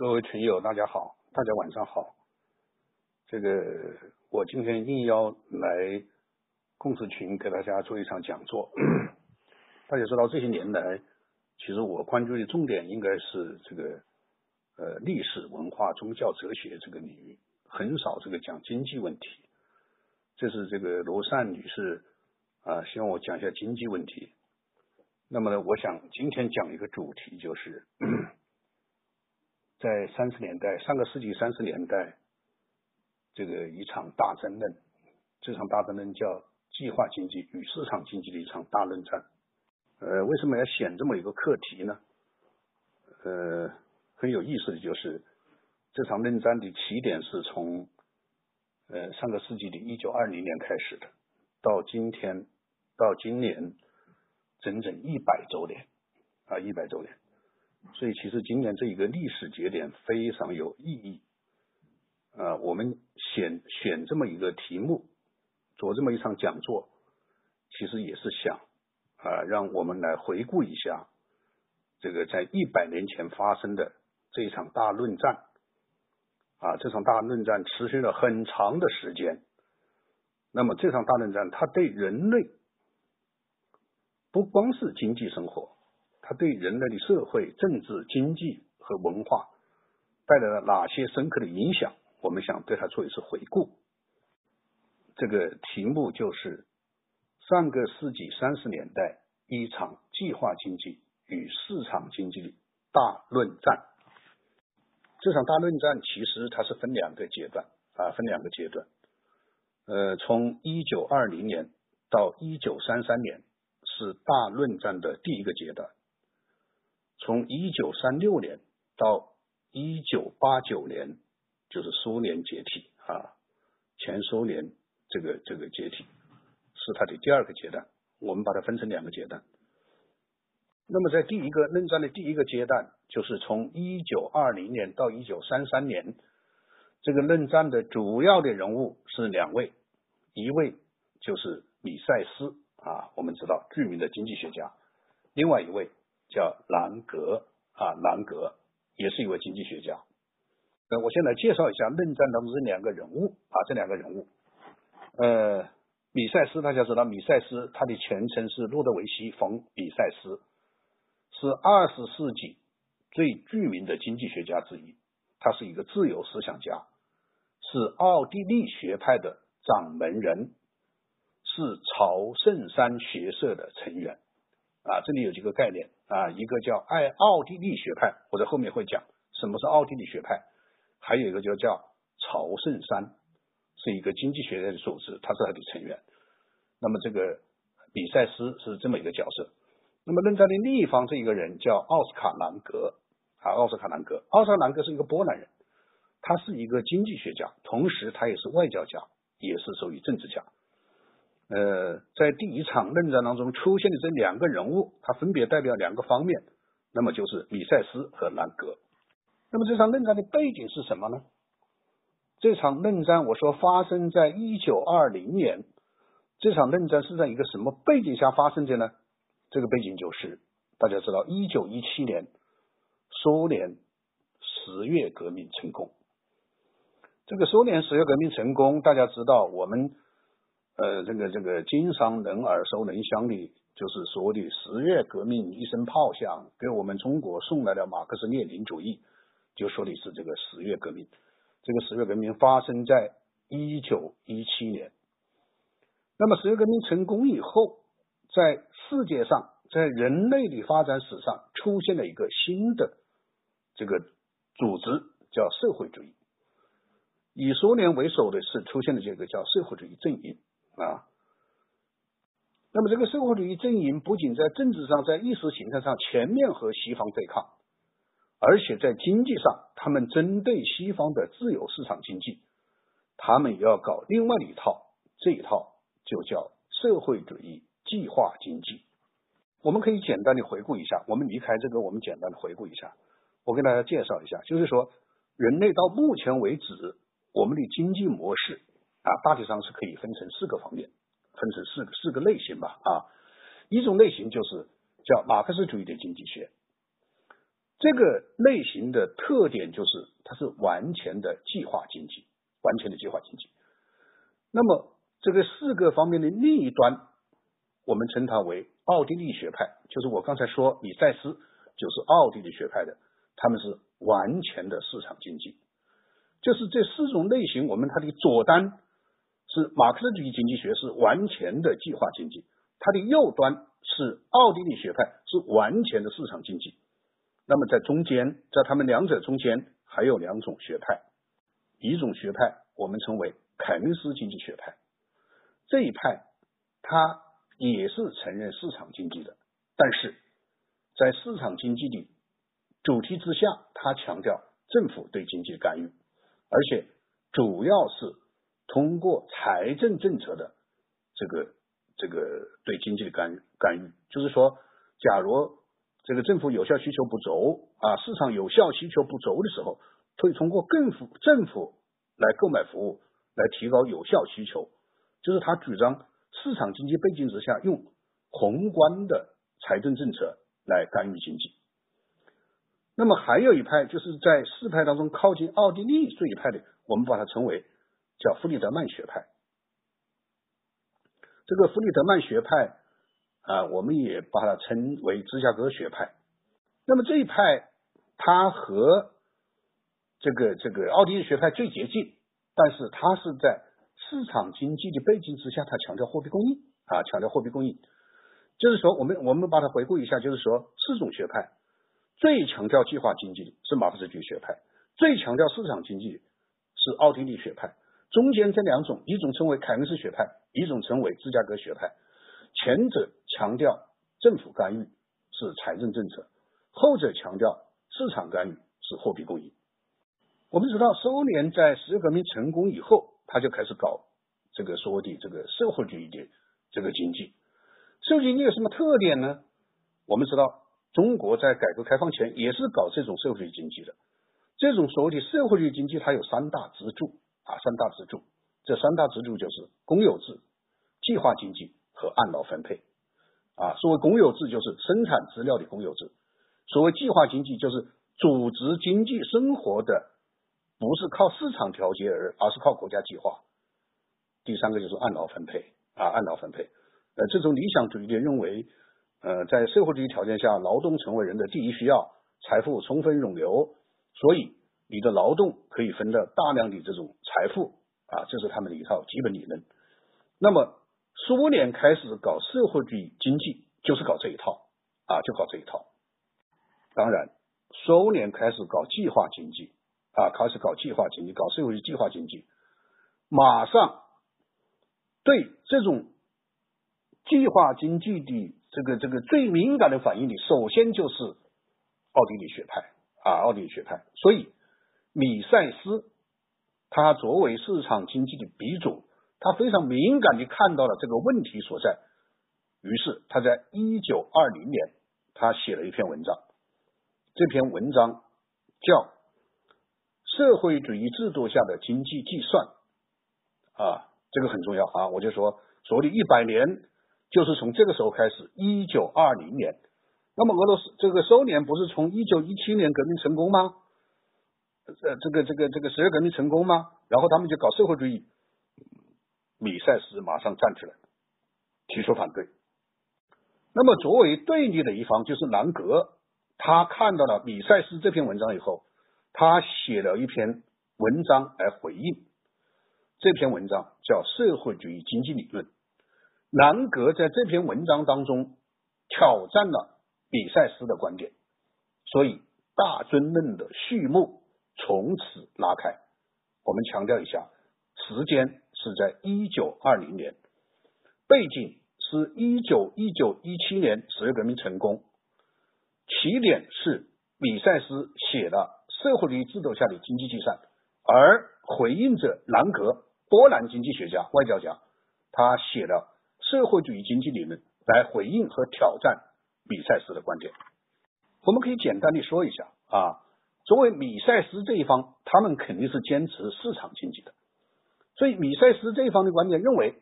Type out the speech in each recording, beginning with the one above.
各位群友，大家好，大家晚上好。这个我今天应邀来共识群给大家做一场讲座。大家知道这些年来，其实我关注的重点应该是这个呃历史文化、宗教、哲学这个领域，很少这个讲经济问题。这是这个罗善女士啊，希望我讲一下经济问题。那么呢，我想今天讲一个主题就是。在三十年代，上个世纪三十年代，这个一场大争论，这场大争论叫计划经济与市场经济的一场大论战。呃，为什么要选这么一个课题呢？呃，很有意思的就是，这场论战的起点是从呃上个世纪的一九二零年开始的，到今天，到今年，整整一百周年啊，一百周年。所以，其实今年这一个历史节点非常有意义。啊，我们选选这么一个题目，做这么一场讲座，其实也是想啊，让我们来回顾一下这个在一百年前发生的这一场大论战。啊，这场大论战持续了很长的时间。那么，这场大论战它对人类不光是经济生活。它对人类的社会、政治、经济和文化带来了哪些深刻的影响？我们想对它做一次回顾。这个题目就是上个世纪三十年代一场计划经济与市场经济的大论战。这场大论战其实它是分两个阶段啊，分两个阶段。呃，从一九二零年到一九三三年是大论战的第一个阶段。从一九三六年到一九八九年，就是苏联解体啊，前苏联这个这个解体是它的第二个阶段。我们把它分成两个阶段。那么在第一个论战的第一个阶段，就是从一九二零年到一九三三年，这个论战的主要的人物是两位，一位就是米塞斯啊，我们知道著名的经济学家，另外一位。叫兰格啊，兰格也是一位经济学家。呃，我先来介绍一下论战当中这两个人物啊，这两个人物。呃，米塞斯大家知道，米塞斯他的全称是路德维希·冯·米塞斯，是二十世纪最著名的经济学家之一。他是一个自由思想家，是奥地利学派的掌门人，是朝圣山学社的成员。啊，这里有几个概念啊，一个叫爱奥地利学派，我在后面会讲什么是奥地利学派，还有一个就叫朝圣山，是一个经济学院的组织，他是他的成员。那么这个比塞斯是这么一个角色。那么论战的另一方这一个人叫奥斯卡兰格啊，奥斯卡兰格，奥斯卡兰格是一个波兰人，他是一个经济学家，同时他也是外交家，也是属于政治家。呃，在第一场论战当中出现的这两个人物，他分别代表两个方面，那么就是米塞斯和兰格。那么这场论战的背景是什么呢？这场论战我说发生在一九二零年，这场论战是在一个什么背景下发生的呢？这个背景就是大家知道，一九一七年苏联十月革命成功。这个苏联十月革命成功，大家知道我们。呃，这个这个经常人耳熟能详的，就是所谓的十月革命一声炮响，给我们中国送来了马克思列宁主义，就说的是这个十月革命。这个十月革命发生在一九一七年。那么十月革命成功以后，在世界上，在人类的发展史上，出现了一个新的这个组织，叫社会主义。以苏联为首的是出现了这个叫社会主义阵营。啊，那么这个社会主义阵营不仅在政治上、在意识形态上全面和西方对抗，而且在经济上，他们针对西方的自由市场经济，他们也要搞另外一套，这一套就叫社会主义计划经济。我们可以简单的回顾一下，我们离开这个，我们简单的回顾一下，我跟大家介绍一下，就是说，人类到目前为止，我们的经济模式。啊，大体上是可以分成四个方面，分成四个四个类型吧。啊，一种类型就是叫马克思主义的经济学，这个类型的特点就是它是完全的计划经济，完全的计划经济。那么这个四个方面的另一端，我们称它为奥地利学派，就是我刚才说米塞斯就是奥地利学派的，他们是完全的市场经济。就是这四种类型，我们它的左端是马克思主义经济学，是完全的计划经济；它的右端是奥地利学派，是完全的市场经济。那么在中间，在他们两者中间还有两种学派，一种学派我们称为凯恩斯经济学派，这一派它也是承认市场经济的，但是在市场经济的主题之下，它强调政府对经济的干预，而且主要是通过财政政策的这个这个对经济的干干预，就是说，假如。这个政府有效需求不足啊，市场有效需求不足的时候，会通过政府政府来购买服务，来提高有效需求。就是他主张市场经济背景之下，用宏观的财政政策来干预经济。那么还有一派，就是在四派当中靠近奥地利这一派的，我们把它称为叫弗里德曼学派。这个弗里德曼学派。啊，我们也把它称为芝加哥学派。那么这一派，它和这个这个奥地利学派最接近，但是它是在市场经济的背景之下，它强调货币供应啊，强调货币供应。就是说，我们我们把它回顾一下，就是说四种学派最强调计划经济的是马克思主义学派，最强调市场经济是奥地利学派，中间这两种，一种称为凯恩斯学派，一种称为芝加哥学派。前者强调政府干预是财政政策，后者强调市场干预是货币供应。我们知道，苏联在十月革命成功以后，他就开始搞这个所谓的这个社会主义的这个经济。社会主义有什么特点呢？我们知道，中国在改革开放前也是搞这种社会主义经济的。这种所谓的社会主义经济，它有三大支柱啊，三大支柱。这三大支柱就是公有制、计划经济。和按劳分配啊，所谓公有制就是生产资料的公有制，所谓计划经济就是组织经济生活的，不是靠市场调节而而是靠国家计划。第三个就是按劳分配啊，按劳分配。呃，这种理想主义的认为，呃，在社会主义条件下，劳动成为人的第一需要，财富充分涌流，所以你的劳动可以分得大量的这种财富啊，这是他们的一套基本理论。那么。苏联开始搞社会主义经济，就是搞这一套啊，就搞这一套。当然，苏联开始搞计划经济啊，开始搞计划经济，搞社会主义计划经济，马上对这种计划经济的这个这个最敏感的反应的，首先就是奥地利学派啊，奥地利学派。所以，米塞斯他作为市场经济的鼻祖。他非常敏感地看到了这个问题所在，于是他在一九二零年，他写了一篇文章。这篇文章叫《社会主义制度下的经济计算》啊，这个很重要啊。我就说，所谓的一百年，就是从这个时候开始，一九二零年。那么俄罗斯这个苏联不是从一九一七年革命成功吗？呃，这个这个这个十月革命成功吗？然后他们就搞社会主义。米塞斯马上站出来，提出反对。那么，作为对立的一方就是兰格，他看到了米塞斯这篇文章以后，他写了一篇文章来回应。这篇文章叫《社会主义经济理论》。兰格在这篇文章当中挑战了米塞斯的观点，所以大尊论的序幕从此拉开。我们强调一下时间。是在一九二零年，背景是一九一九一七年十月革命成功，起点是米塞斯写的社会主义制度下的经济计算，而回应者兰格，波兰经济学家、外交家，他写了社会主义经济理论来回应和挑战米塞斯的观点。我们可以简单的说一下啊，作为米塞斯这一方，他们肯定是坚持市场经济的。所以，米塞斯这一方的观点认为，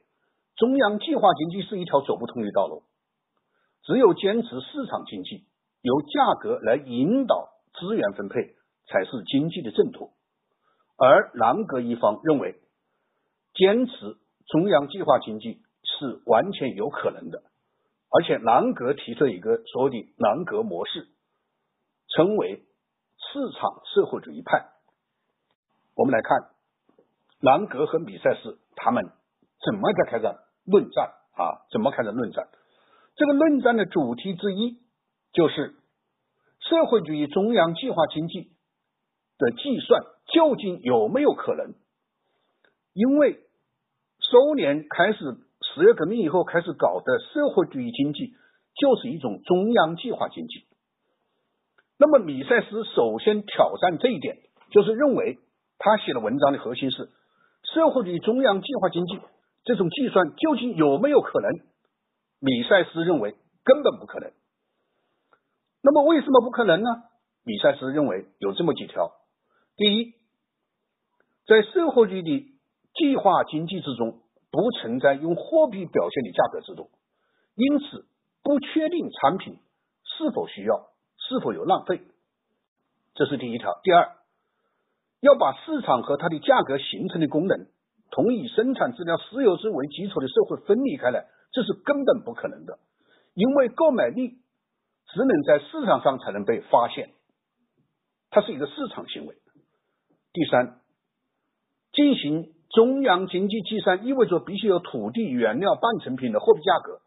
中央计划经济是一条走不通的道路。只有坚持市场经济，由价格来引导资源分配才是经济的正途。而南格一方认为，坚持中央计划经济是完全有可能的，而且南格提出一个所谓的南格模式，称为市场社会主义派。我们来看兰格和米塞斯他们怎么在开展论战啊？怎么开展论战？这个论战的主题之一就是社会主义中央计划经济的计算究竟有没有可能？因为苏联开始十月革命以后开始搞的社会主义经济就是一种中央计划经济。那么米塞斯首先挑战这一点，就是认为他写的文章的核心是社会主义中央计划经济这种计算究竟有没有可能？米塞斯认为根本不可能。那么为什么不可能呢？米塞斯认为有这么几条：第一，在社会主义的计划经济之中，不存在用货币表现的价格制度，因此不确定产品是否需要，是否有浪费。这是第一条。第二，要把市场和它的价格形成的功能，同以生产资料私有制为基础的社会分离开来。这是根本不可能的，因为购买力只能在市场上才能被发现，它是一个市场行为。第三，进行中央经济计算意味着必须有土地、原料、半成品的货币价格，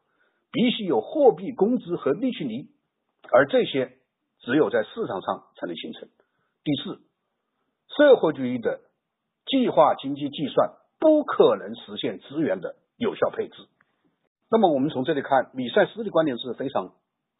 必须有货币、工资和利息率，而这些只有在市场上才能形成。第四，社会主义的计划经济计算不可能实现资源的有效配置。那么我们从这里看，米塞斯的观点是非常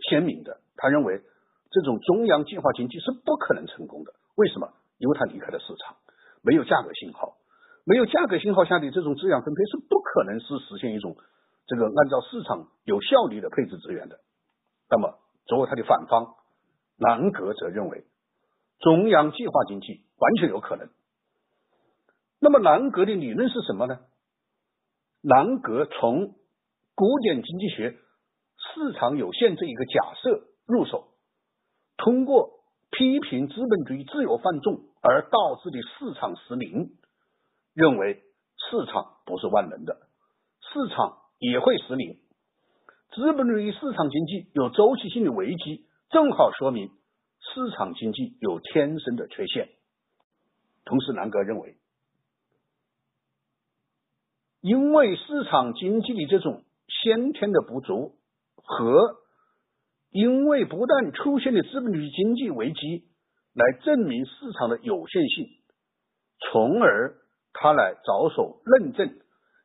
鲜明的。他认为这种中央计划经济是不可能成功的。为什么？因为他离开了市场，没有价格信号，没有价格信号下的这种资源分配是不可能是实现一种这个按照市场有效率的配置资源的。那么作为他的反方，兰格则认为中央计划经济完全有可能。那么兰格的理论是什么呢？兰格从古典经济学市场有限这一个假设入手，通过批评资本主义自由放纵而导致的市场失灵，认为市场不是万能的，市场也会失灵。资本主义市场经济有周期性的危机，正好说明市场经济有天生的缺陷。同时，南格认为，因为市场经济的这种。先天的不足和因为不断出现的资本主义经济危机来证明市场的有限性，从而他来着手论证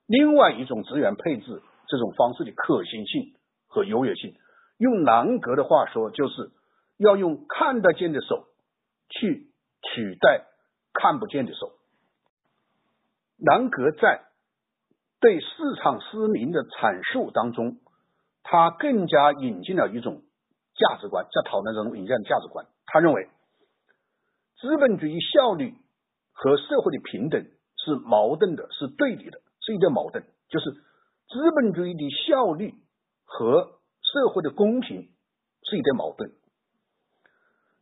另外一种资源配置这种方式的可行性和优越性。用南格的话说，就是要用看得见的手去取代看不见的手。南格在。对市场失灵的阐述当中，他更加引进了一种价值观，在讨论中引进价值观。他认为，资本主义效率和社会的平等是矛盾的，是对立的，是一个矛盾。就是资本主义的效率和社会的公平是一对矛盾。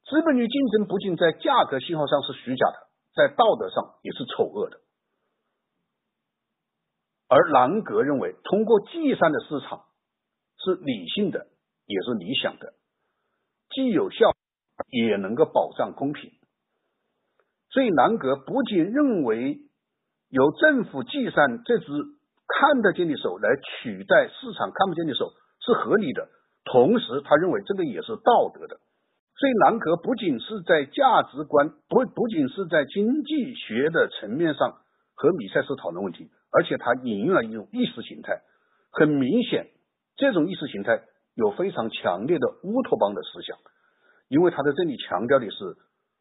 资本主义竞争不仅在价格信号上是虚假的，在道德上也是丑恶的。而兰格认为，通过计算的市场是理性的，也是理想的，既有效，也能够保障公平。所以，兰格不仅认为由政府计算这只看得见的手来取代市场看不见的手是合理的，同时他认为这个也是道德的。所以，兰格不仅是在价值观，不不仅是在经济学的层面上和米塞斯讨论问题。而且他引用了一种意识形态，很明显，这种意识形态有非常强烈的乌托邦的思想，因为他在这里强调的是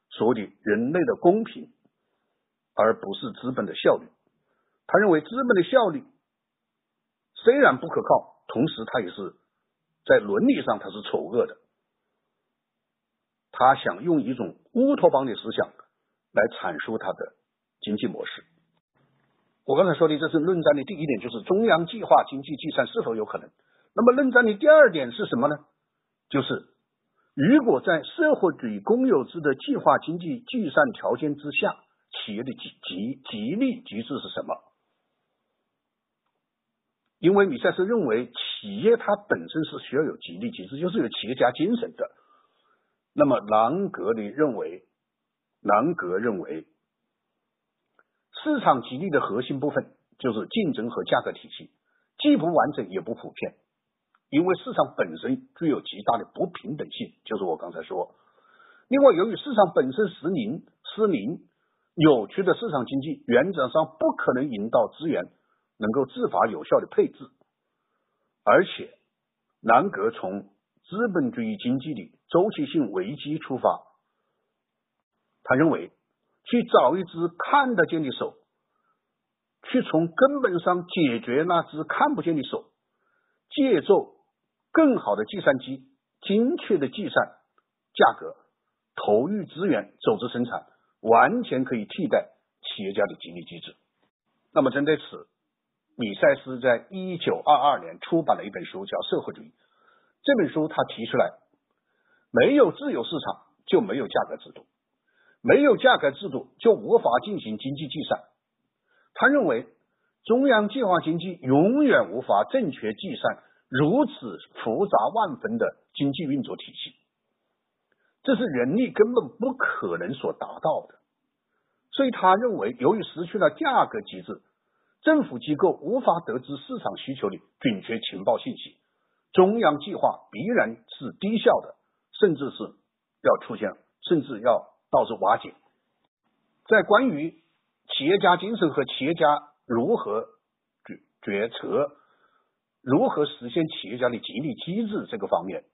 所谓的人类的公平，而不是资本的效率。他认为资本的效率虽然不可靠，同时他也是在伦理上他是丑恶的。他想用一种乌托邦的思想来阐述他的经济模式。我刚才说的这是论战的第一点，就是中央计划经济计算是否有可能。那么论战的第二点是什么呢？就是如果在社会主义公有制的计划经济计算条件之下，企业的激激激励机制是什么？因为米塞斯认为，企业它本身是需要有激励机制，就是有企业家精神的。那么，兰格里认为，兰格认为，市场激励的核心部分就是竞争和价格体系，既不完整也不普遍，因为市场本身具有极大的不平等性，就是我刚才说。另外，由于市场本身失灵、失灵、扭曲的市场经济，原则上不可能引导资源。能够自发有效的配置，而且南格从资本主义经济的周期性危机出发，他认为去找一只看得见的手，去从根本上解决那只看不见的手，借助更好的计算机精确的计算价格，投入资源组织生产，完全可以替代企业家的激励机制。那么针对此。米塞斯在一九二二年出版了一本书，叫《社会主义》。这本书他提出来，没有自由市场就没有价格制度，没有价格制度就无法进行经济计算。他认为，中央计划经济永远无法正确计算如此复杂万分的经济运作体系，这是人力根本不可能所达到的。所以，他认为，由于失去了价格机制。政府机构无法得知市场需求的准确情报信息，中央计划必然是低效的，甚至是要出现，甚至要导致瓦解。在关于企业家精神和企业家如何决决策、如何实现企业家的激励机制这个方面，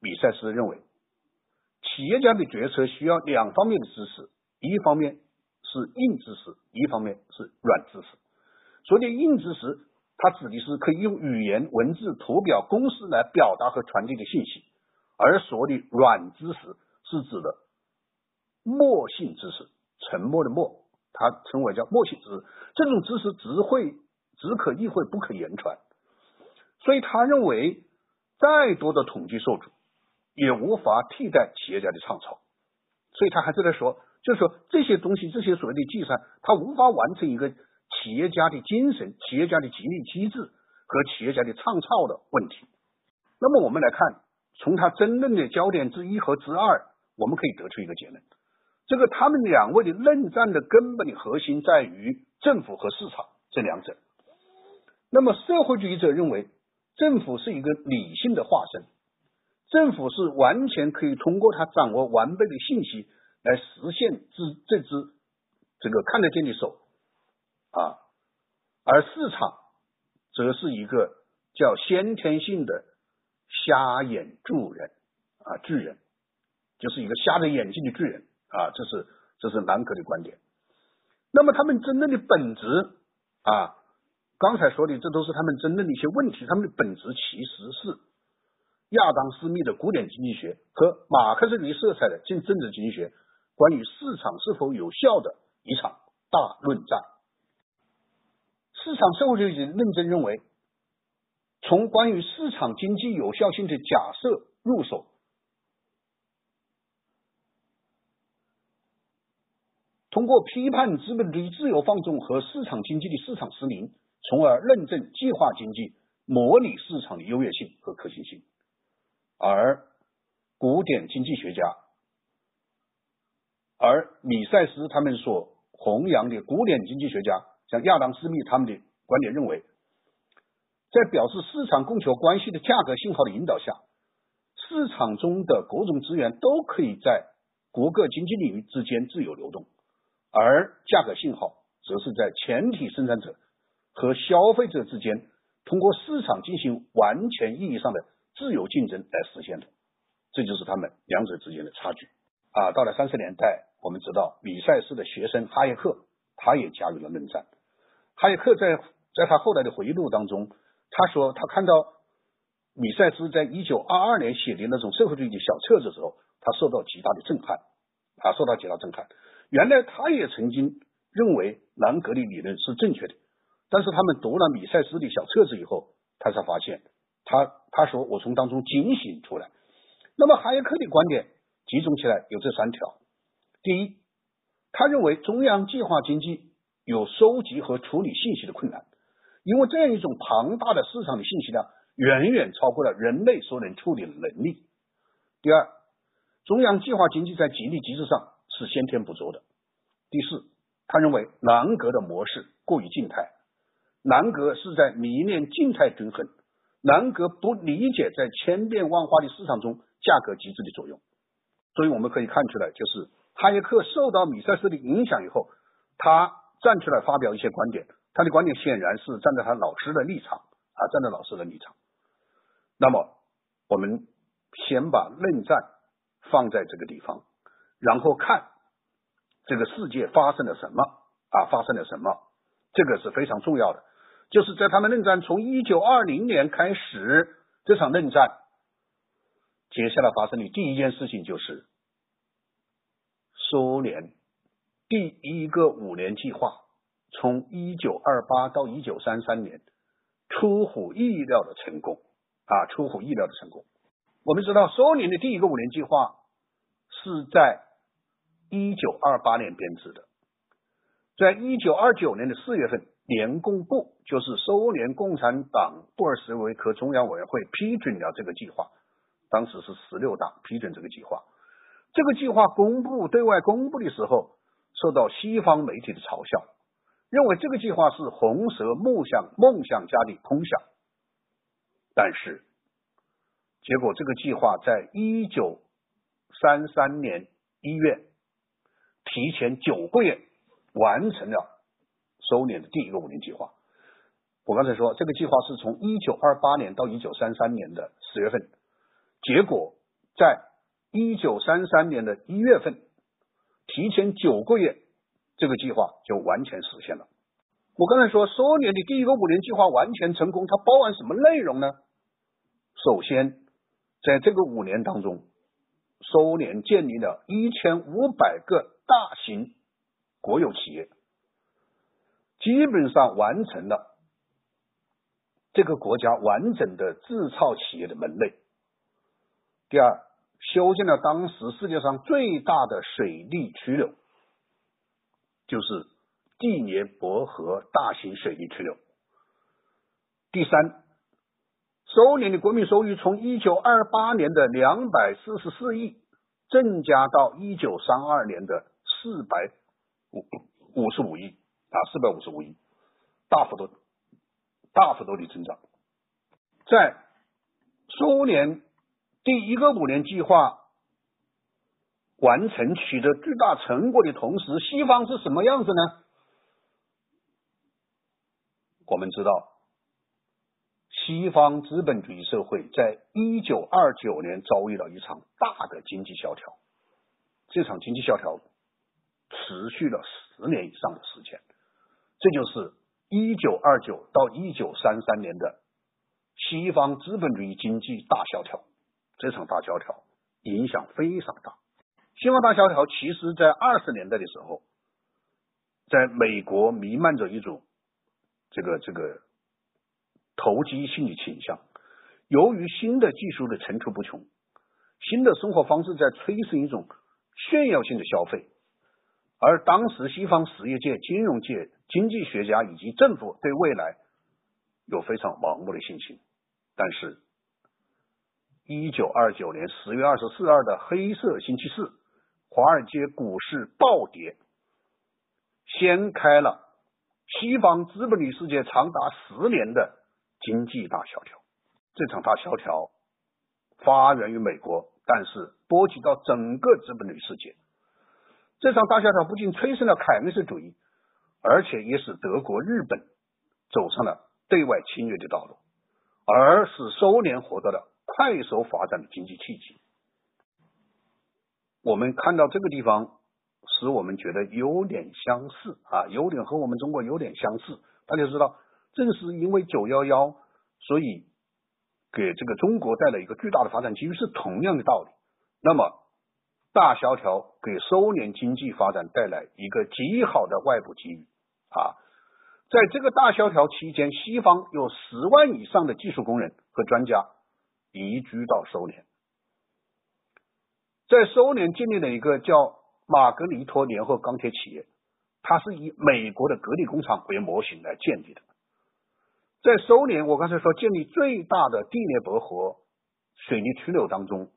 米塞斯认为，企业家的决策需要两方面的支持，一方面。是硬知识，一方面是软知识。所谓硬知识，它指的是可以用语言、文字、图表、公式来表达和传递的信息；而所谓的软知识，是指的默性知识，沉默的默，它称为叫默性知识。这种知识只会只可意会，不可言传。所以他认为，再多的统计数据也无法替代企业家的创造。所以他还是在说。就是说，这些东西，这些所谓的计算，它无法完成一个企业家的精神、企业家的激励机制和企业家的创造的问题。那么，我们来看，从他争论的焦点之一和之二，我们可以得出一个结论：这个他们两位的论战的根本的核心在于政府和市场这两者。那么，社会主义者认为，政府是一个理性的化身，政府是完全可以通过他掌握完备的信息。来实现这这只这个看得见的手啊，而市场则是一个叫先天性的瞎眼助人啊巨人，就是一个瞎着眼睛的巨人啊，这是这是兰格的观点。那么他们争论的本质啊，刚才说的这都是他们争论的一些问题，他们的本质其实是亚当斯密的古典经济学和马克思主义色彩的政政治经济学。关于市场是否有效的一场大论战。市场社会主义论证认为，从关于市场经济有效性的假设入手，通过批判资本主义自由放纵和市场经济的市场失灵，从而论证计划经济模拟市场的优越性和可行性，而古典经济学家。而米塞斯他们所弘扬的古典经济学家，像亚当斯密他们的观点认为，在表示市场供求关系的价格信号的引导下，市场中的各种资源都可以在各个经济领域之间自由流动，而价格信号则是在前提生产者和消费者之间通过市场进行完全意义上的自由竞争来实现的，这就是他们两者之间的差距。啊，到了三十年代。我们知道，米塞斯的学生哈耶克，他也加入了论战。哈耶克在在他后来的回忆录当中，他说他看到米塞斯在一九二二年写的那种社会主义的小册子的时候，他受到极大的震撼，啊，受到极大震撼。原来他也曾经认为兰格的理论是正确的，但是他们读了米塞斯的小册子以后，他才发现，他他说我从当中警醒出来，那么哈耶克的观点集中起来有这三条：第一，他认为中央计划经济有收集和处理信息的困难，因为这样一种庞大的市场的信息量远远超过了人类所能处理的能力。第二，中央计划经济在激励机制上是先天不足的。第四，他认为南格的模式过于静态，南格是在迷恋静态均衡，南格不理解在千变万化的市场中价格机制的作用。所以我们可以看出来，就是哈耶克受到米塞斯的影响以后，他站出来发表一些观点，他的观点显然是站在他老师的立场啊，站在老师的立场。那么我们先把论战。放在这个地方，然后看这个世界发生了什么啊？发生了什么？这个是非常重要的。就是在他们论战从一九二零年开始，这场论战接下来发生的第一件事情就是苏联第一个五年计划从一九二八到一九三三年出乎意料的成功啊！出乎意料的成功。我们知道，苏联的第一个五年计划是在一九二八年编制的。在一九二九年的四月份，联共部就是苏联共产党布尔什维克中央委员会批准了这个计划。当时是十六大批准这个计划。这个计划公布对外公布的时候，受到西方媒体的嘲笑，认为这个计划是红色梦想梦想家的空想。但是。结果，这个计划在一九三三年一月提前九个月完成了苏联的第一个五年计划。我刚才说，这个计划是从一九二八年到一九三三年的十月份，结果在一九三三年的一月份提前九个月，这个计划就完全实现了。我刚才说，苏联的第一个五年计划完全成功，它包含什么内容呢？首先。在这个五年当中，苏联建立了一千五百个大型国有企业，基本上完成了这个国家完整的制造企业的门类。第二，修建了当时世界上最大的水利曲流，就是第聂伯河大型水利曲流。第三。苏联的国民收入从一九二八年的两百四十四亿增加到一九三二年的四百五五十五亿啊，四百五十五亿，大幅度大幅度的增长。在苏联第一个五年计划完成取得巨大成果的同时，西方是什么样子呢？我们知道。西方资本主义社会在一九二九年遭遇了一场大的经济萧条，这场经济萧条持续了十年以上的时间，这就是一九二九到一九三三年的西方资本主义经济大萧条。这场大萧条影响非常大。西方大萧条其实在二十年代的时候，在美国弥漫着一种这个这个。投机性的倾向，由于新的技术的层出不穷，新的生活方式在催生一种炫耀性的消费，而当时西方实业界、金融界、经济学家以及政府对未来有非常盲目的信心。但是，一九二九年十月二十四日的黑色星期四，华尔街股市暴跌，掀开了西方资本主义世界长达十年的。经济大萧条，这场大萧条发源于美国，但是波及到整个资本主义世界。这场大萧条不仅催生了凯恩斯主义，而且也使德国、日本走上了对外侵略的道路，而使苏联获得了快速发展的经济契机。我们看到这个地方，使我们觉得有点相似啊，有点和我们中国有点相似。大家知道。正是因为九幺幺，所以给这个中国带来一个巨大的发展机遇，是同样的道理。那么大萧条给苏联经济发展带来一个极好的外部机遇啊！在这个大萧条期间，西方有十万以上的技术工人和专家移居到苏联，在苏联建立了一个叫马格尼托联合钢铁企业，它是以美国的格力工厂为模型来建立的。在苏联，我刚才说建立最大的第聂伯河水泥渠流当中，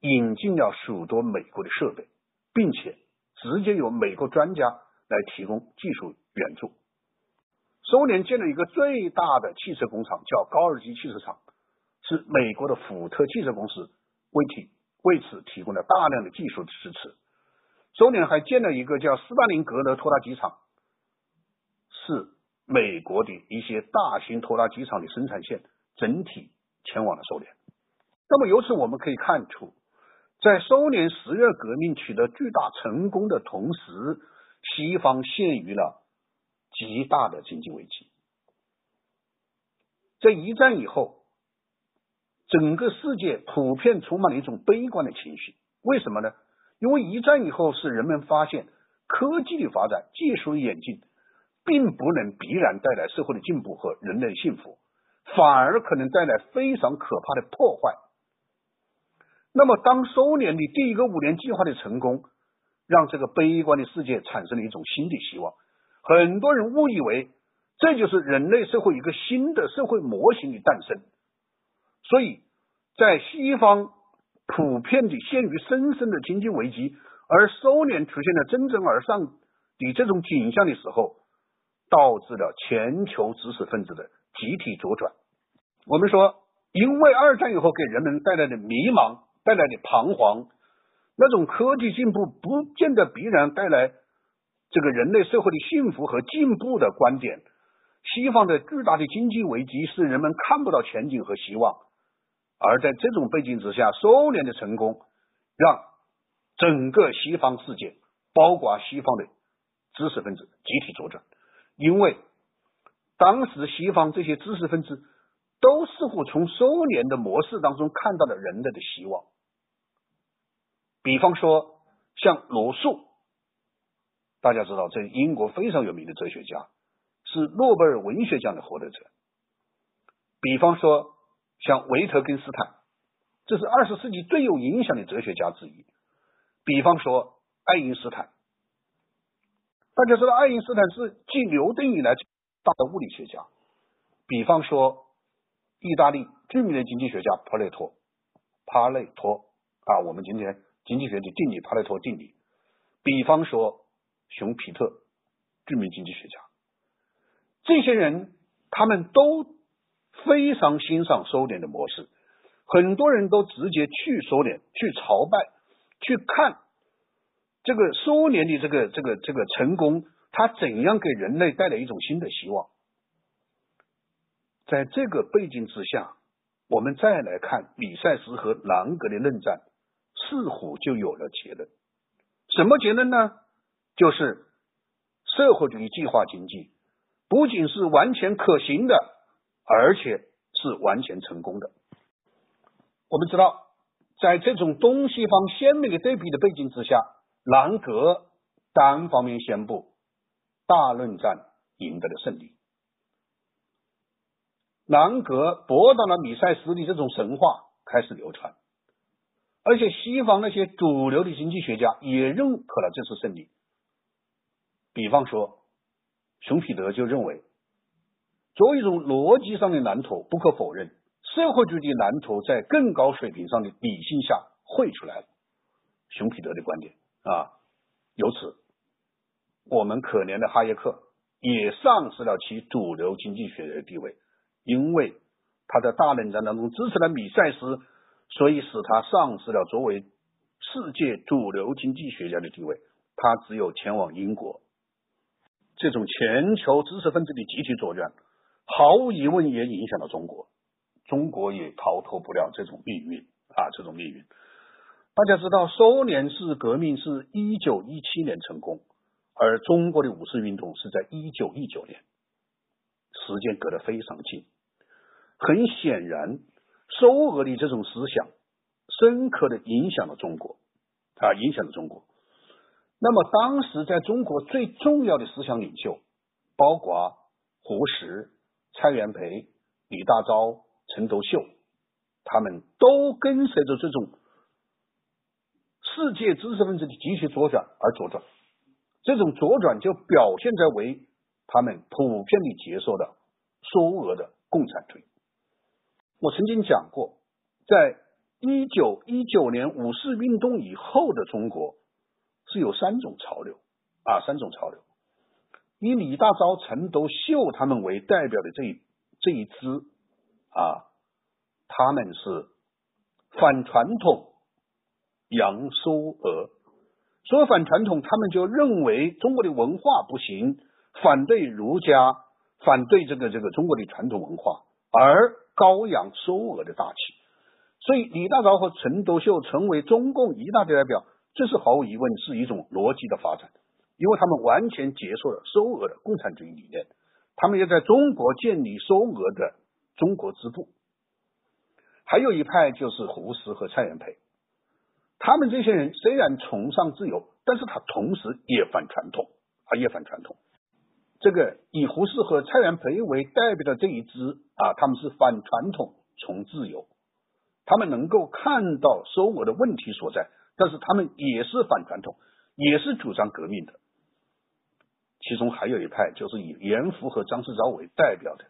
引进了许多美国的设备，并且直接由美国专家来提供技术援助。苏联建了一个最大的汽车工厂，叫高尔基汽车厂，是美国的福特汽车公司为提为此提供了大量的技术支持。苏联还建了一个叫斯大林格勒拖拉机厂，是美国的一些大型拖拉机厂的生产线整体前往了苏联。那么由此我们可以看出，在苏联十月革命取得巨大成功的同时，西方陷于了。极大的经济危机，在一战以后，整个世界普遍充满了一种悲观的情绪。为什么呢？因为一战以后，是人们发现科技的发展、技术的演进，并不能必然带来社会的进步和人类的幸福，反而可能带来非常可怕的破坏。那么，当苏联的第一个五年计划的成功，让这个悲观的世界产生了一种新的希望。很多人误以为这就是人类社会一个新的社会模型的诞生，所以在西方普遍的陷于深深的经济危机，而苏联出现了蒸蒸而上的这种景象的时候，导致了全球知识分子的集体左转。我们说，因为二战以后给人们带来的迷茫、带来的彷徨，那种科技进步不见得必然带来。这个人类社会的幸福和进步的观点，西方的巨大的经济危机使人们看不到前景和希望，而在这种背景之下，苏联的成功让整个西方世界，包括西方的知识分子集体左转，因为当时西方这些知识分子都似乎从苏联的模式当中看到了人类的希望，比方说像罗素。大家知道，这英国非常有名的哲学家，是诺贝尔文学奖的获得者。比方说，像维特根斯坦，这是二十世纪最有影响的哲学家之一。比方说，爱因斯坦，大家知道，爱因斯坦是继牛顿以来大的物理学家。比方说，意大利著名的经济学家帕累托，帕累托啊，我们今天经济学的定理，帕累托定理。比方说。熊彼特，著名经济学家，这些人他们都非常欣赏苏联的模式，很多人都直接去苏联去朝拜，去看这个苏联的这个这个这个成功，它怎样给人类带来一种新的希望。在这个背景之下，我们再来看米塞斯和兰格的论战，似乎就有了结论。什么结论呢？就是社会主义计划经济不仅是完全可行的，而且是完全成功的。我们知道，在这种东西方鲜明的对比的背景之下，兰格单方面宣布大论战赢得了胜利。兰格驳倒了米塞斯的这种神话开始流传，而且西方那些主流的经济学家也认可了这次胜利。比方说，熊彼得就认为，作为一种逻辑上的蓝图，不可否认，社会主义的蓝图在更高水平上的理性下绘出来了。熊彼得的观点啊，由此，我们可怜的哈耶克也丧失了其主流经济学的地位，因为他在大冷战当中支持了米塞斯，所以使他丧失了作为世界主流经济学家的地位，他只有前往英国。这种全球知识分子的集体作战，毫无疑问也影响了中国，中国也逃脱不了这种命运啊！这种命运，大家知道，苏联式革命是一九一七年成功，而中国的五四运动是在一九一九年，时间隔得非常近。很显然，苏俄的这种思想深刻的影响了中国啊，影响了中国。那么，当时在中国最重要的思想领袖，包括胡适、蔡元培、李大钊、陈独秀，他们都跟随着这种世界知识分子的集体左转而左转，这种左转就表现在为他们普遍地接受的苏俄的共产主义。我曾经讲过，在一九一九年五四运动以后的中国是有三种潮流啊，三种潮流。以李大钊、陈独秀他们为代表的这一这一支啊，他们是反传统、扬苏俄。所谓反传统，他们就认为中国的文化不行，反对儒家，反对这个这个中国的传统文化，而高扬苏俄的大气。所以，李大钊和陈独秀成为中共一大代表，这是毫无疑问是一种逻辑的发展。因为他们完全接受了苏俄的共产主义理念，他们要在中国建立苏俄的中国支部。还有一派就是胡适和蔡元培，他们这些人虽然崇尚自由，但是他同时也反传统，啊，也反传统。这个以胡适和蔡元培为代表的这一支啊，他们是反传统，崇自由。他们能够看到苏俄的问题所在，但是他们也是反传统，也是主张革命的。其中还有一派，就是以严复和张世钊为代表的，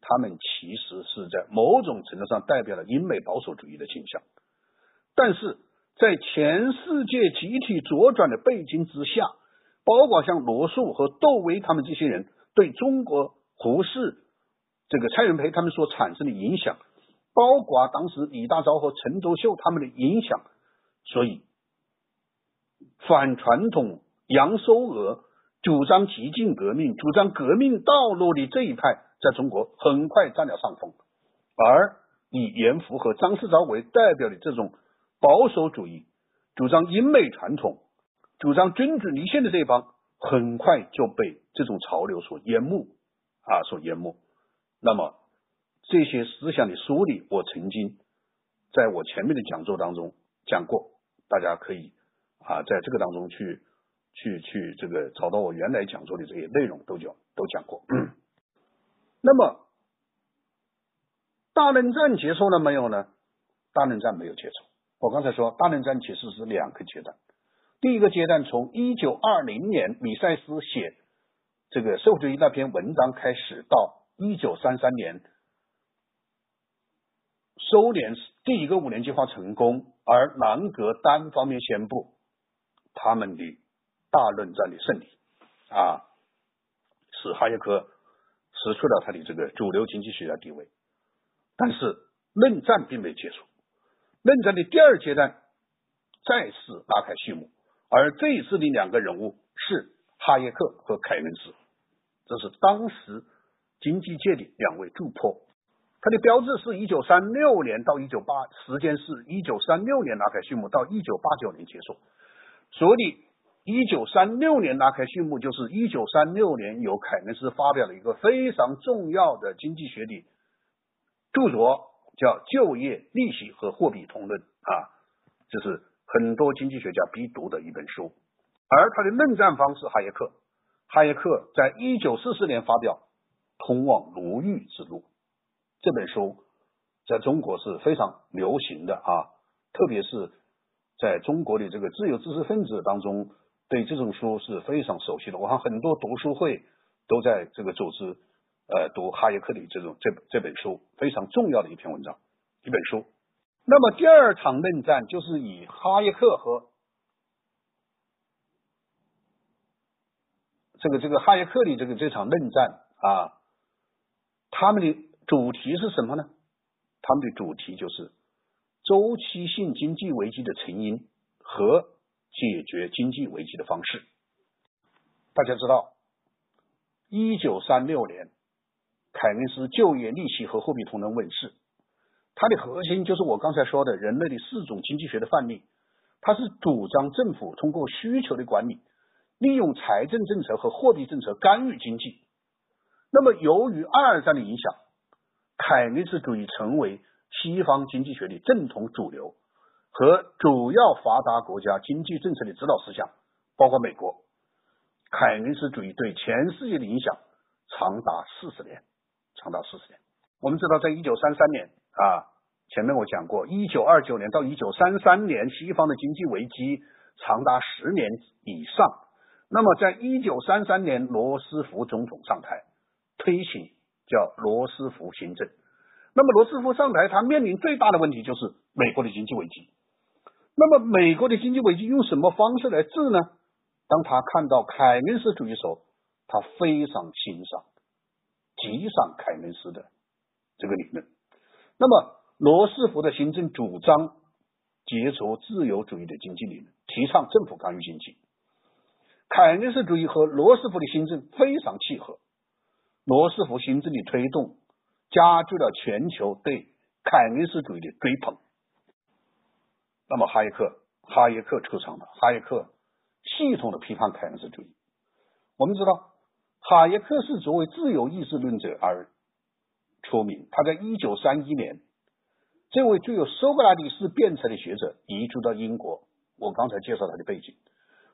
他们其实是在某种程度上代表了英美保守主义的倾向。但是在全世界集体左转的背景之下，包括像罗素和窦唯他们这些人对中国胡适、这个蔡元培他们所产生的影响，包括当时李大钊和陈独秀他们的影响，所以反传统、扬苏俄。主张激进革命、主张革命道路的这一派，在中国很快占了上风，而以严复和张世钊为代表的这种保守主义、主张英美传统、主张君主立宪的这一帮，很快就被这种潮流所淹没啊，所淹没。那么这些思想的梳理，我曾经在我前面的讲座当中讲过，大家可以啊，在这个当中去。去去这个找到我原来讲座的这些内容都讲都讲过。那么大冷战结束了没有呢？大冷战没有结束。我刚才说大冷战其实是两个阶段。第一个阶段从一九二零年米塞斯写这个社会主义那篇文章开始，到一九三三年苏联第一个五年计划成功，而南格单方面宣布他们的。大论战的胜利啊，使哈耶克失去了他的这个主流经济学家地位。但是论战并没结束，论战的第二阶段再次拉开序幕。而这一次的两个人物是哈耶克和凯恩斯，这是当时经济界的两位助破。他的标志是一九三六年到一九八，时间是一九三六年拉开序幕到一九八九年结束。所以。一九三六年拉开序幕，就是一九三六年由凯恩斯发表了一个非常重要的经济学的著作，叫《就业、利息和货币通论》啊，这是很多经济学家必读的一本书。而他的论战方式，哈耶克，哈耶克在一九四四年发表《通往奴役之路》这本书，在中国是非常流行的啊，特别是在中国的这个自由知识分子当中。对这种书是非常熟悉的，我看很多读书会都在这个组织，呃，读哈耶克的这种这这本书非常重要的一篇文章，一本书。那么第二场论战就是以哈耶克和这个这个哈耶克的这个这场论战啊，他们的主题是什么呢？他们的主题就是周期性经济危机的成因和。解决经济危机的方式，大家知道，一九三六年，凯恩斯《就业、利息和货币同能》问世，它的核心就是我刚才说的人类的四种经济学的范例。它是主张政府通过需求的管理，利用财政政策和货币政策干预经济。那么，由于二战的影响，凯恩斯主义成为西方经济学的正统主流。和主要发达国家经济政策的指导思想，包括美国，凯恩斯主义对全世界的影响长达四十年，长达四十年。我们知道，在一九三三年啊，前面我讲过，一九二九年到一九三三年，西方的经济危机长达十年以上。那么，在一九三三年，罗斯福总统上台，推行叫罗斯福新政。那么，罗斯福上台，他面临最大的问题就是美国的经济危机。那么，美国的经济危机用什么方式来治呢？当他看到凯恩斯主义时候，他非常欣赏、极赏凯恩斯的这个理论。那么，罗斯福的新政主张解除自由主义的经济理论，提倡政府干预经济。凯恩斯主义和罗斯福的新政非常契合。罗斯福新政的推动，加剧了全球对凯恩斯主义的追捧。那么，哈耶克，哈耶克出场了。哈耶克系统的批判凯恩斯主义。我们知道，哈耶克是作为自由意志论者而出名。他在一九三一年。这位具有苏格拉底式辩才的学者移居到英国。我刚才介绍他的背景，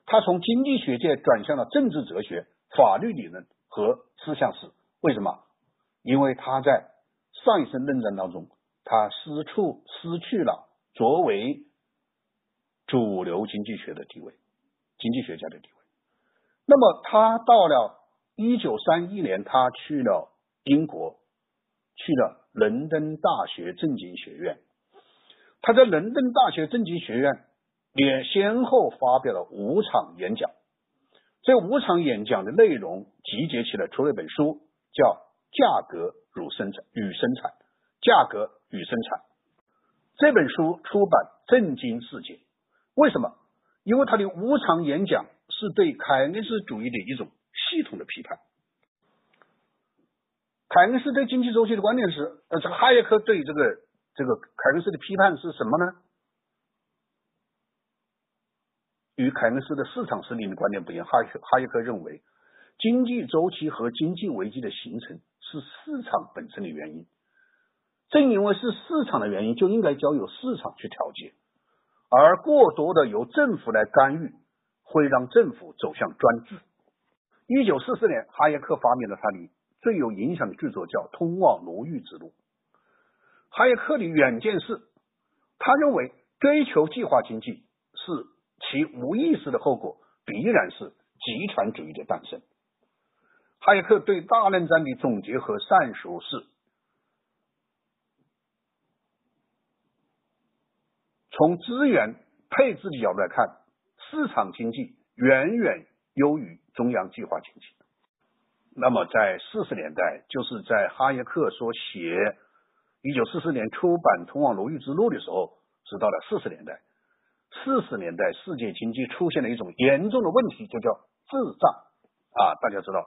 他从经济学界转向了政治哲学、法律理论和思想史。为什么？因为他在上一次论战当中，他失处失去了作为主流经济学的地位，经济学家的地位。那么他到了一九三一年，他去了英国，去了。伦敦大学政经学院，他在伦敦大学政经学院也先后发表了五场演讲。这五场演讲的内容集结起来出了一本书，叫《价格与生产与生产》。价格与生产这本书出版震惊世界。为什么？因为他的五场演讲是对凯恩斯主义的一种系统的批判。凯恩斯对经济周期的观点是，呃，这个哈耶克对这个这个凯恩斯的批判是什么呢？与凯恩斯的市场实力的观点不一样，哈耶克哈耶克认为，经济周期和经济危机的形成是市场本身的原因，正因为是市场的原因，就应该交由市场去调节，而过多的由政府来干预，会让政府走向专制。一九四四年，哈耶克发明了他的。最有影响的著作叫《通往奴役之路》。哈耶克的远见是，他认为追求计划经济是其无意识的后果，必然是集团主义的诞生。哈耶克对大论战的总结和阐述是：从资源配置的角度来看，市场经济远远优于中央计划经济。那么，在四十年代，就是在哈耶克所写一九四四年出版《通往奴役之路》的时候，是到了四十年代。四十年代，世界经济出现了一种严重的问题，就叫滞胀啊！大家知道，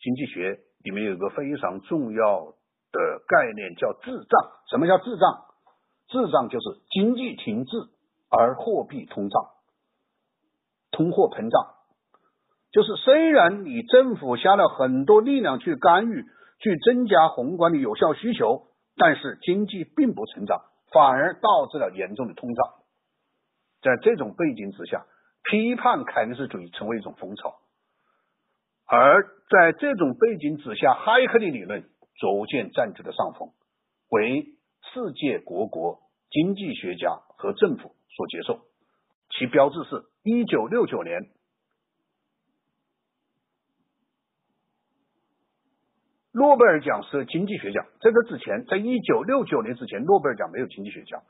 经济学里面有一个非常重要的概念叫滞胀。什么叫滞胀？滞胀就是经济停滞而货币通胀，通货膨胀。就是虽然你政府下了很多力量去干预，去增加宏观的有效需求，但是经济并不成长，反而导致了严重的通胀。在这种背景之下，批判凯恩斯主义成为一种风潮。而在这种背景之下，哈耶克的理论逐渐占据了上风，为世界各国经济学家和政府所接受。其标志是一九六九年。诺贝尔奖是经济学奖，在这之前，在一九六九年之前，诺贝尔奖没有经济学奖。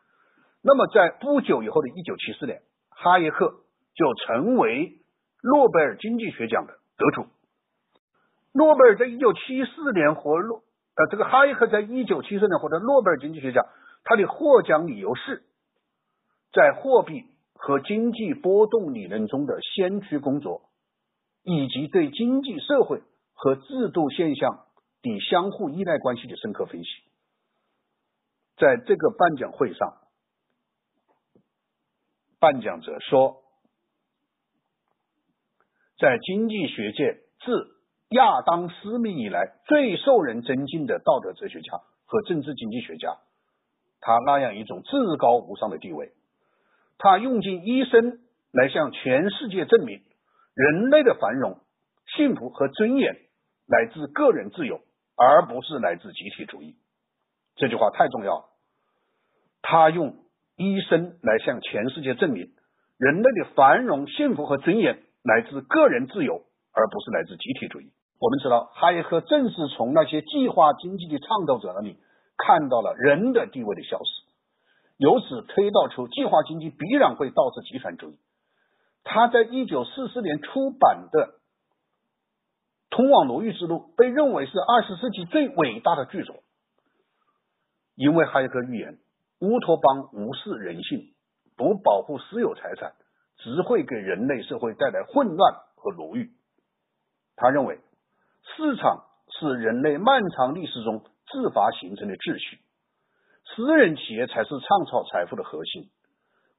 那么在不久以后的一九七四年，哈耶克就成为诺贝尔经济学奖的得主。诺贝尔在一九七四年获诺，呃，这个哈耶克在一九七四年获得诺贝尔经济学奖，他的获奖理由是在货币和经济波动理论中的先驱工作，以及对经济社会和制度现象。的相互依赖关系的深刻分析，在这个颁奖会上，颁奖者说，在经济学界自亚当·斯密以来最受人尊敬的道德哲学家和政治经济学家，他那样一种至高无上的地位，他用尽一生来向全世界证明，人类的繁荣、幸福和尊严来自个人自由。而不是来自集体主义，这句话太重要了。他用一生来向全世界证明，人类的繁荣、幸福和尊严来自个人自由，而不是来自集体主义。我们知道，哈耶克正是从那些计划经济的倡导者那里看到了人的地位的消失，由此推导出计划经济必然会导致集权主义。他在一九四四年出版的《通往奴役之路》被认为是二十世纪最伟大的巨作，因为哈耶克预言乌托邦无视人性，不保护私有财产，只会给人类社会带来混乱和奴役。他认为，市场是人类漫长历史中自发形成的秩序，私人企业才是创造财富的核心。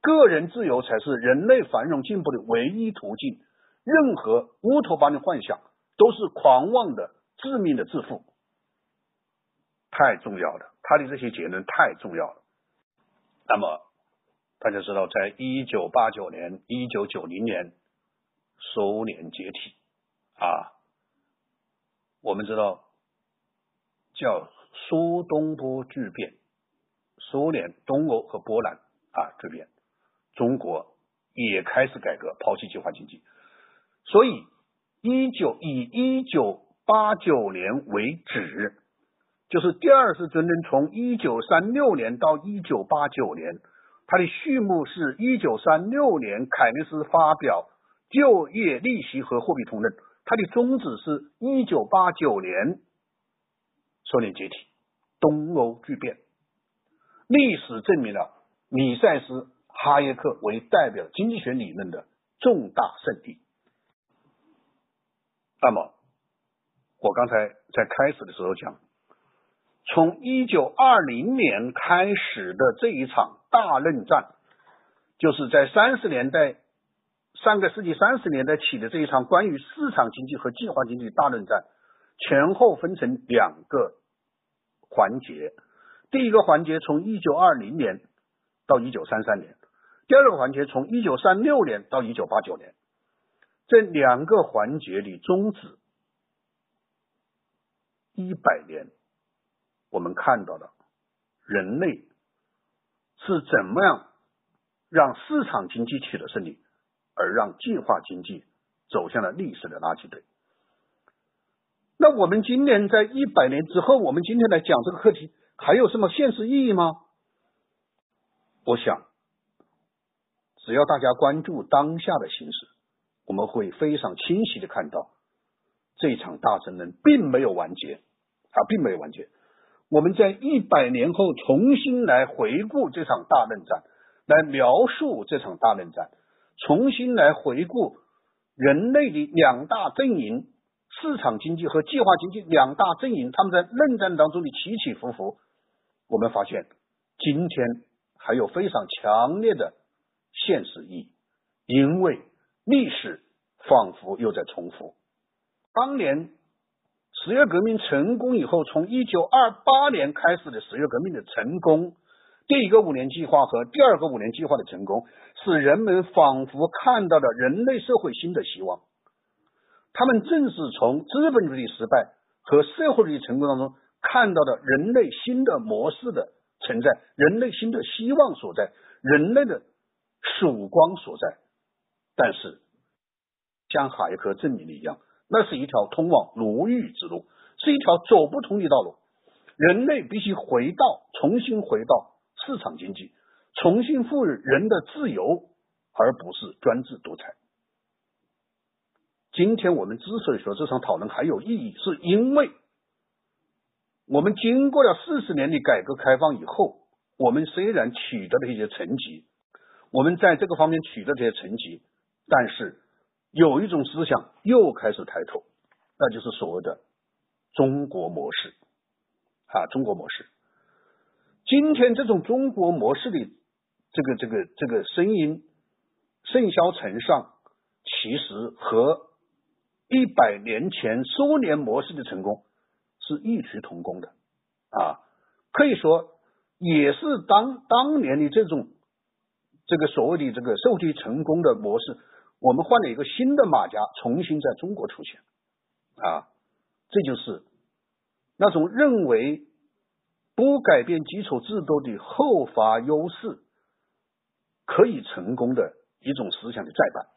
个人自由才是人类繁荣进步的唯一途径。任何乌托邦的幻想都是狂妄的、致命的自负。太重要了，他的这些结论太重要了。那么大家知道，在一九八九年、一九九零年，苏联解体啊，我们知道叫苏东坡巨变，苏联、东欧和波兰啊巨变。中国也开始改革，抛弃计划经济。所以，一九以一九八九年为止，就是第二次争论，从一九三六年到一九八九年，它的序幕是一九三六年凯恩斯发表就业利息和货币通论，它的宗旨是一九八九年苏联解体，东欧巨变。历史证明了米塞斯。哈耶克为代表经济学理论的重大胜利。那么，我刚才在开始的时候讲，从一九二零年开始的这一场大论战，就是在三十年代上个世纪三十年代起的这一场关于市场经济和计划经济的大论战，前后分成两个环节。第一个环节从一九二零年到一九三三年。第二个环节从一九三六年到一九八九年，这两个环节里终止一百年，我们看到了人类是怎么样让市场经济取得胜利，而让计划经济走向了历史的垃圾堆。那我们今年在一百年之后，我们今天来讲这个课题，还有什么现实意义吗？我想。只要大家关注当下的形势，我们会非常清晰的看到，这场大争论并没有完结啊，并没有完结。我们在一百年后重新来回顾这场大论战，来描述这场大论战，重新来回顾人类的两大阵营——市场经济和计划经济两大阵营，他们在论战当中的起起伏伏。我们发现，今天还有非常强烈的。现实意义，因为历史仿佛又在重复。当年十月革命成功以后，从一九二八年开始的十月革命的成功，第一个五年计划和第二个五年计划的成功，使人们仿佛看到了人类社会新的希望。他们正是从资本主义失败和社会主义成功当中看到了人类新的模式的存在，人类新的希望所在，人类的。曙光所在，但是像哈耶克证明的一样，那是一条通往奴役之路，是一条走不通的道路。人类必须回到，重新回到市场经济，重新赋予人的自由，而不是专制独裁。今天我们之所以说这场讨论还有意义，是因为我们经过了四十年的改革开放以后，我们虽然取得了一些成绩。我们在这个方面取得这些成绩，但是有一种思想又开始抬头，那就是所谓的中国模式啊，中国模式。今天这种中国模式的这个这个这个声音甚嚣尘上，其实和一百年前苏联模式的成功是异曲同工的啊，可以说也是当当年的这种。这个所谓的这个受体成功的模式，我们换了一个新的马甲，重新在中国出现啊，这就是那种认为不改变基础制度的后发优势可以成功的一种思想的再版。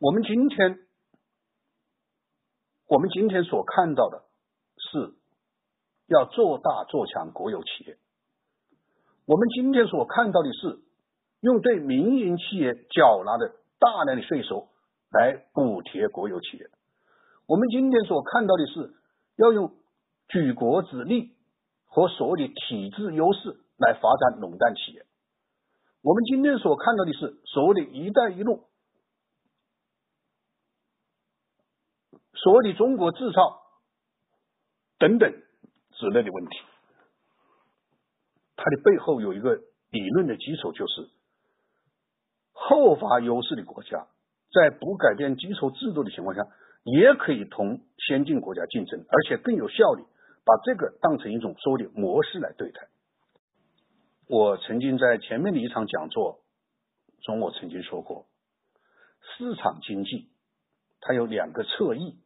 我们今天，我们今天所看到的是要做大做强国有企业。我们今天所看到的是用对民营企业缴纳的大量的税收来补贴国有企业。我们今天所看到的是要用举国之力和所谓的体制优势来发展垄断企业。我们今天所看到的是所谓的一带一路，所谓的中国制造等等之类的问题。它的背后有一个理论的基础，就是后发优势的国家在不改变基础制度的情况下。也可以同先进国家竞争，而且更有效率，把这个当成一种所谓的模式来对待。我曾经在前面的一场讲座中，我曾经说过，市场经济它有两个侧翼。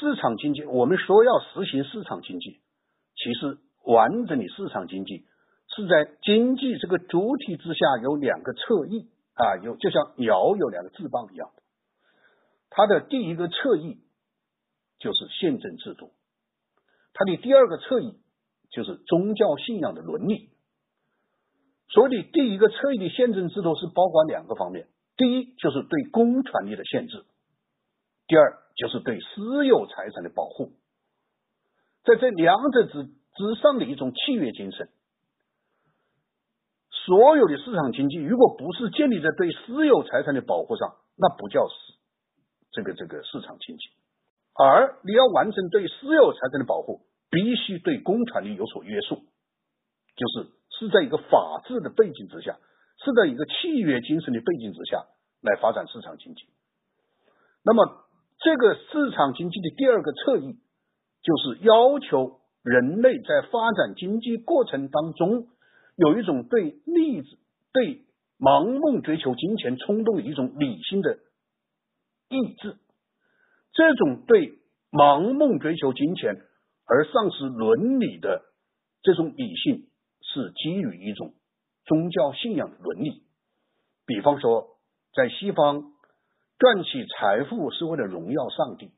市场经济，我们说要实行市场经济，其实完整的市场经济是在经济这个主体之下有两个侧翼啊，有就像鸟有两个翅膀一样。它的第一个侧翼就是宪政制度，它的第二个侧翼就是宗教信仰的伦理。所以，第一个侧翼的宪政制度是包括两个方面：第一，就是对公权力的限制；第二，就是对私有财产的保护。在这两者之之上的一种契约精神。所有的市场经济，如果不是建立在对私有财产的保护上，那不叫市。这个这个市场经济，而你要完成对私有财产的保护，必须对公权力有所约束，就是是在一个法治的背景之下，是在一个契约精神的背景之下来发展市场经济。那么，这个市场经济的第二个侧翼，就是要求人类在发展经济过程当中，有一种对利、对盲目追求金钱冲动的一种理性的。意志，这种对盲目追求金钱而丧失伦理的这种理性，是基于一种宗教信仰伦理。比方说，在西方赚取财富是为了荣耀上帝，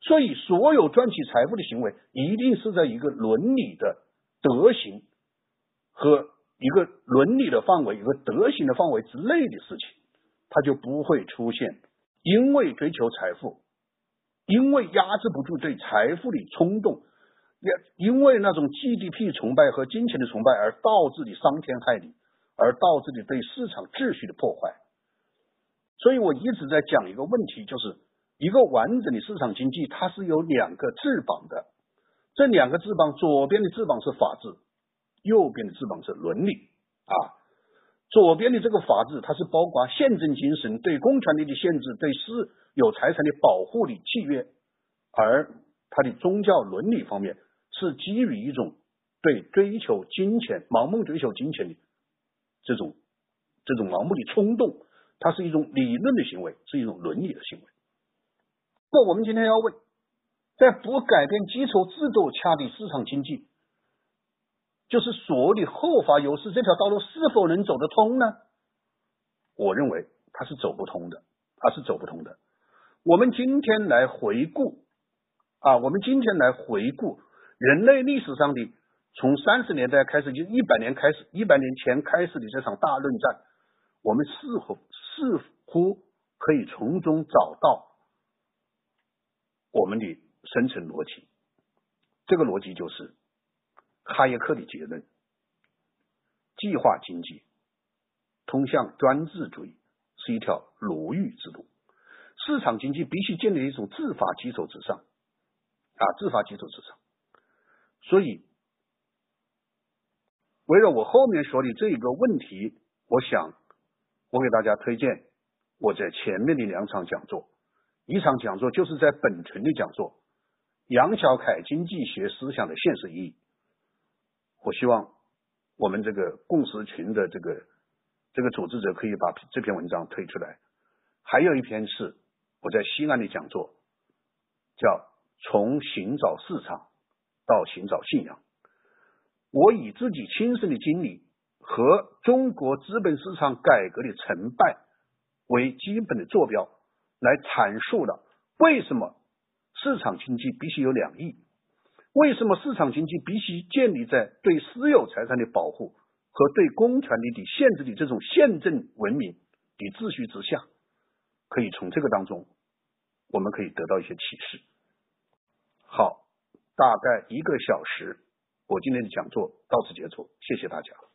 所以所有赚取财富的行为一定是在一个伦理的德行和一个伦理的范围、一个德行的范围之内的事情，它就不会出现。因为追求财富，因为压制不住对财富的冲动，也因为那种 GDP 崇拜和金钱的崇拜而导致的伤天害理，而导致的对市场秩序的破坏。所以我一直在讲一个问题，就是一个完整的市场经济，它是有两个翅膀的。这两个翅膀，左边的翅膀是法治，右边的翅膀是伦理啊。左边的这个法治，它是包括宪政精神、对公权力的限制、对私有财产的保护的契约，而它的宗教伦理方面是基于一种对追求金钱、盲目追求金钱的这种这种盲目的冲动，它是一种理论的行为，是一种伦理的行为。那我们今天要问，在不改变基础制度下的市场经济？就是所谓的后发优势这条道路是否能走得通呢？我认为它是走不通的，它是走不通的。我们今天来回顾啊，我们今天来回顾人类历史上的从三十年代开始，就一百年开始，一百年前开始的这场大论战，我们似乎似乎可以从中找到我们的生存逻辑。这个逻辑就是。哈耶克的结论：计划经济通向专制主义是一条牢狱之路。市场经济必须建立一种自发基础之上啊，自发基础之上。所以，围绕我后面说的这一个问题，我想我给大家推荐我在前面的两场讲座，一场讲座就是在本群的讲座《杨小凯经济学思想的现实意义》。我希望我们这个共识群的这个这个组织者可以把这篇文章推出来。还有一篇是我在西安的讲座，叫从寻找市场到寻找信仰。我以自己亲身的经历和中国资本市场改革的成败为基本的坐标，来阐述了为什么市场经济必须有两翼，为什么市场经济必须建立在对私有财产的保护和对公权力的限制的这种宪政文明的秩序之下，可以从这个当中，我们可以得到一些启示。好，大概一个小时。我今天的讲座到此结束，谢谢大家。